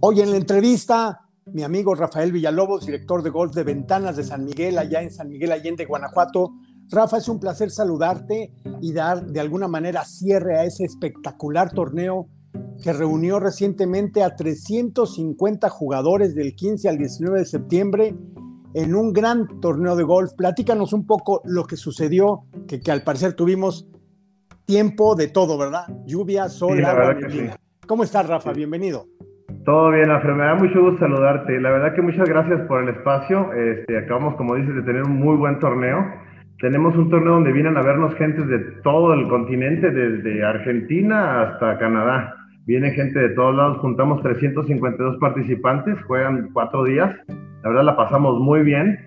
Hoy en la entrevista, mi amigo Rafael Villalobos, director de golf de Ventanas de San Miguel, allá en San Miguel Allende, Guanajuato. Rafa, es un placer saludarte y dar de alguna manera cierre a ese espectacular torneo que reunió recientemente a 350 jugadores del 15 al 19 de septiembre en un gran torneo de golf. Platícanos un poco lo que sucedió, que, al parecer tuvimos tiempo de todo, ¿verdad? Lluvia, sol, agua, ¿Cómo estás, Rafa? Bienvenido. Todo bien, Alfredo. Me da mucho gusto saludarte. La verdad que muchas gracias por el espacio. Este, acabamos, como dices, de tener un muy buen torneo. Tenemos un torneo donde vienen a vernos gentes de todo el continente, desde Argentina hasta Canadá. Viene gente de todos lados, juntamos 352 participantes, juegan cuatro días. La verdad la pasamos muy bien.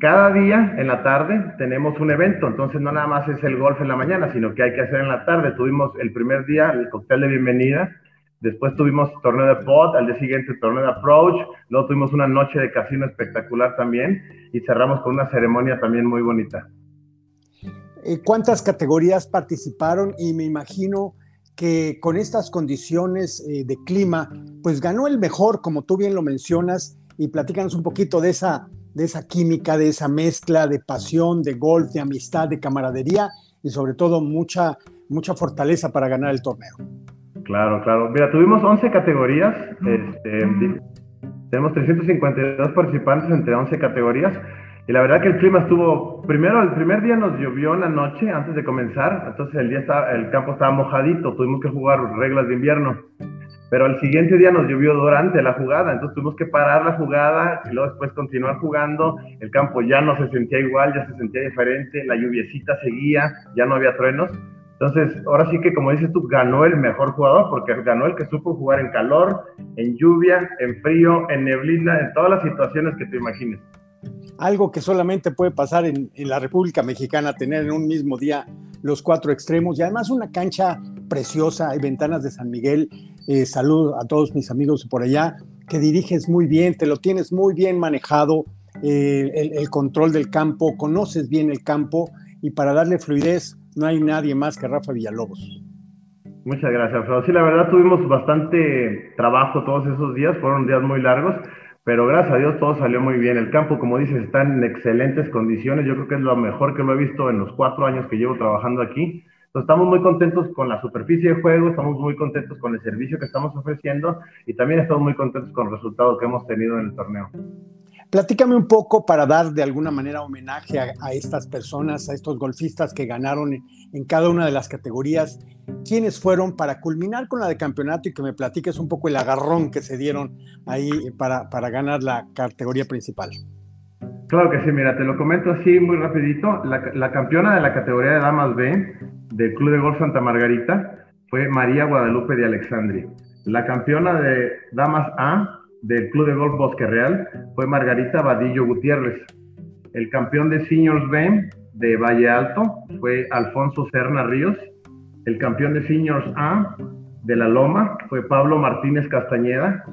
Cada día en la tarde tenemos un evento, entonces no nada más es el golf en la mañana, sino que hay que hacer en la tarde. Tuvimos el primer día el cóctel de bienvenida, después tuvimos torneo de pot, al día siguiente torneo de approach, luego tuvimos una noche de casino espectacular también y cerramos con una ceremonia también muy bonita. Eh, ¿Cuántas categorías participaron? Y me imagino que con estas condiciones eh, de clima, pues ganó el mejor, como tú bien lo mencionas, y platícanos un poquito de esa, de esa química, de esa mezcla de pasión, de golf, de amistad, de camaradería y sobre todo mucha, mucha fortaleza para ganar el torneo. Claro, claro. Mira, tuvimos 11 categorías, este, tenemos 352 participantes entre 11 categorías y la verdad que el clima estuvo, primero el primer día nos llovió en la noche antes de comenzar, entonces el día estaba, el campo estaba mojadito, tuvimos que jugar reglas de invierno. Pero al siguiente día nos llovió durante la jugada, entonces tuvimos que parar la jugada y luego después continuar jugando. El campo ya no se sentía igual, ya se sentía diferente, la lluviecita seguía, ya no había truenos. Entonces, ahora sí que como dices tú, ganó el mejor jugador porque ganó el que supo jugar en calor, en lluvia, en frío, en neblina, en todas las situaciones que te imagines. Algo que solamente puede pasar en, la República Mexicana, tener en un mismo día los cuatro extremos y además una cancha preciosa, hay ventanas de San Miguel, eh, saludo a todos mis amigos por allá, que diriges muy bien, te lo tienes muy bien manejado, eh, el, control del campo, conoces bien el campo y para darle fluidez no hay nadie más que Rafa Villalobos. Muchas gracias, Alfredo. Sí, la verdad tuvimos bastante trabajo todos esos días, fueron días muy largos pero gracias a Dios todo salió muy bien. El campo, como dices, está en excelentes condiciones. Yo creo que es lo mejor que lo he visto en los cuatro años que llevo trabajando aquí. Entonces, estamos muy contentos con la superficie de juego, estamos muy contentos con el servicio que estamos ofreciendo y también estamos muy contentos con el resultado que hemos tenido en el torneo. Platícame un poco para dar de alguna manera homenaje a, estas personas, a estos golfistas que ganaron en, cada una de las categorías. ¿Quiénes fueron para culminar con la de campeonato y que me platiques un poco el agarrón que se dieron ahí para, para ganar la categoría principal? Claro que sí, mira, te lo comento así muy rapidito. La, la, campeona de la categoría de Damas B del Club de Golf Santa Margarita fue María Guadalupe de Alexandri. La campeona de Damas A del Club de Golf Bosque Real fue Margarita Vadillo Gutiérrez. El campeón de Seniors B de Valle Alto fue Alfonso Serna Ríos. El campeón de Seniors A de La Loma fue Pablo Martínez Castañeda.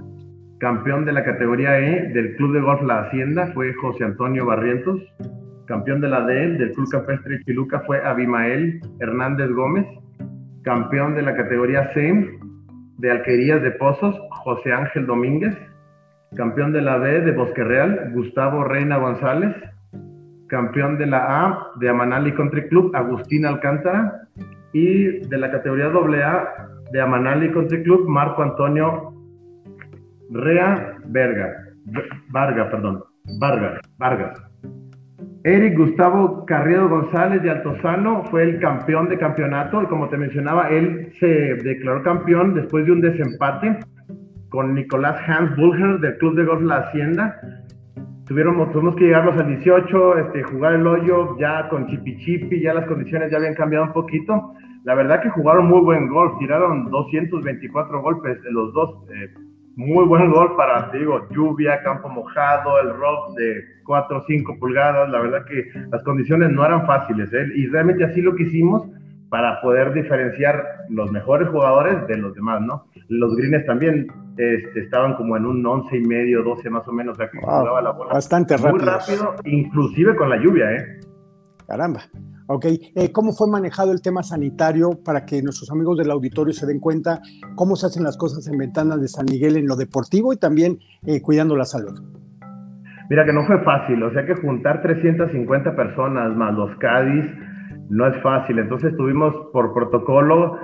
Campeón de la categoría E del Club de Golf La Hacienda fue José Antonio Barrientos. Campeón de la D del Club Campestre Chiluca fue Abimael Hernández Gómez. Campeón de la categoría C de Alquerías de Pozos, José Ángel Domínguez campeón de la B de Bosque Real, Gustavo Reina González, campeón de la A de Amanali Country Club, Agustín Alcántara, y de la categoría AA de Amanali Country Club, Marco Antonio Rea Verga, Varga, perdón, Vargas, Vargas. Eric Gustavo Carriedo González de Altozano fue el campeón de campeonato. Y como te mencionaba, él se declaró campeón después de un desempate con Nicolás Hans Bulger del Club de Golf La Hacienda. Tuvieron, tuvimos que llegarlos al 18, este, jugar el hoyo ya con chipi chipi, ya las condiciones ya habían cambiado un poquito. La verdad que jugaron muy buen golf, tiraron 224 golpes, los dos, eh, muy buen golf para, te digo, lluvia, campo mojado, el rock de 4 o 5 pulgadas. La verdad que las condiciones no eran fáciles, ¿eh? y realmente así lo que hicimos para poder diferenciar los mejores jugadores de los demás, ¿no? Los greens también este, estaban como en un 11 y medio, 12 más o menos, o sea que la bola bastante muy rápido, inclusive con la lluvia, ¿eh? Caramba. Ok, eh, ¿cómo fue manejado el tema sanitario para que nuestros amigos del auditorio se den cuenta cómo se hacen las cosas en Ventanas de San Miguel en lo deportivo y también eh, cuidando la salud? Mira que no fue fácil, o sea que juntar 350 personas más los Cádiz no es fácil, entonces tuvimos por protocolo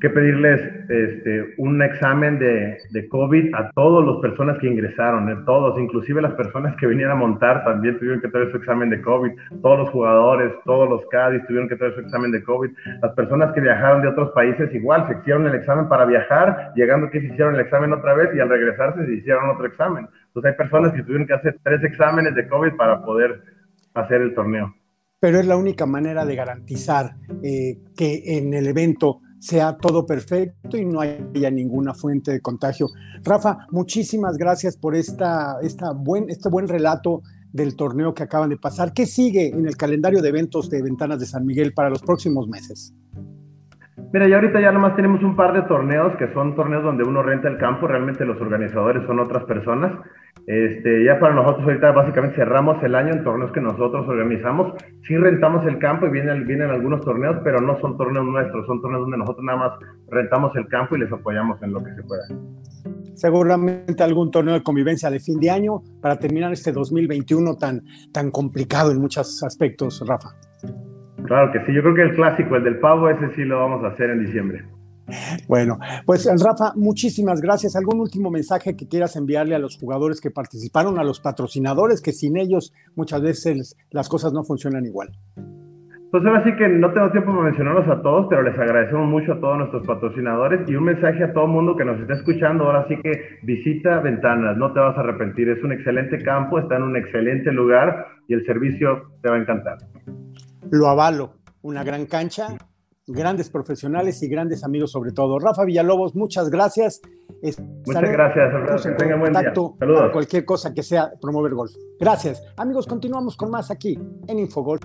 que pedirles este, un examen de, COVID a todas las personas que ingresaron, ¿eh? todos, inclusive las personas que venían a montar también tuvieron que traer su examen de COVID, todos los jugadores, todos los Cádiz tuvieron que traer su examen de COVID, las personas que viajaron de otros países igual, se hicieron el examen para viajar, llegando aquí se hicieron el examen otra vez y al regresarse se hicieron otro examen. Entonces hay personas que tuvieron que hacer tres exámenes de COVID para poder hacer el torneo. Pero es la única manera de garantizar eh, que en el evento sea todo perfecto y no haya ninguna fuente de contagio. Rafa, muchísimas gracias por esta, esta buen, este buen relato del torneo que acaban de pasar. ¿Qué sigue en el calendario de eventos de Ventanas de San Miguel para los próximos meses? Mira, ya ahorita ya nomás tenemos un par de torneos que son torneos donde uno renta el campo, realmente los organizadores son otras personas. Este, ya para nosotros ahorita básicamente cerramos el año en torneos que nosotros organizamos. Sí rentamos el campo y vienen, vienen algunos torneos, pero no son torneos nuestros, son torneos donde nosotros nada más rentamos el campo y les apoyamos en lo que se pueda. Seguramente algún torneo de convivencia de fin de año para terminar este 2021 tan, tan complicado en muchos aspectos, Rafa. Claro que sí, yo creo que el clásico, el del pavo, ese sí lo vamos a hacer en diciembre. Bueno, pues Rafa, muchísimas gracias. ¿Algún último mensaje que quieras enviarle a los jugadores que participaron, a los patrocinadores, que sin ellos muchas veces las cosas no funcionan igual? Pues ahora sí que no tengo tiempo para mencionarlos a todos, pero les agradecemos mucho a todos nuestros patrocinadores y un mensaje a todo el mundo que nos está escuchando. Ahora sí que visita Ventanas, no te vas a arrepentir. Es un excelente campo, está en un excelente lugar y el servicio te va a encantar. Lo avalo, una gran cancha grandes profesionales y grandes amigos sobre todo. Rafa Villalobos, muchas gracias. muchas gracias, Alfredo. Que buen día. Saludos. cualquier cosa que sea promover golf. Gracias. Amigos, continuamos con más aquí en Infogolf.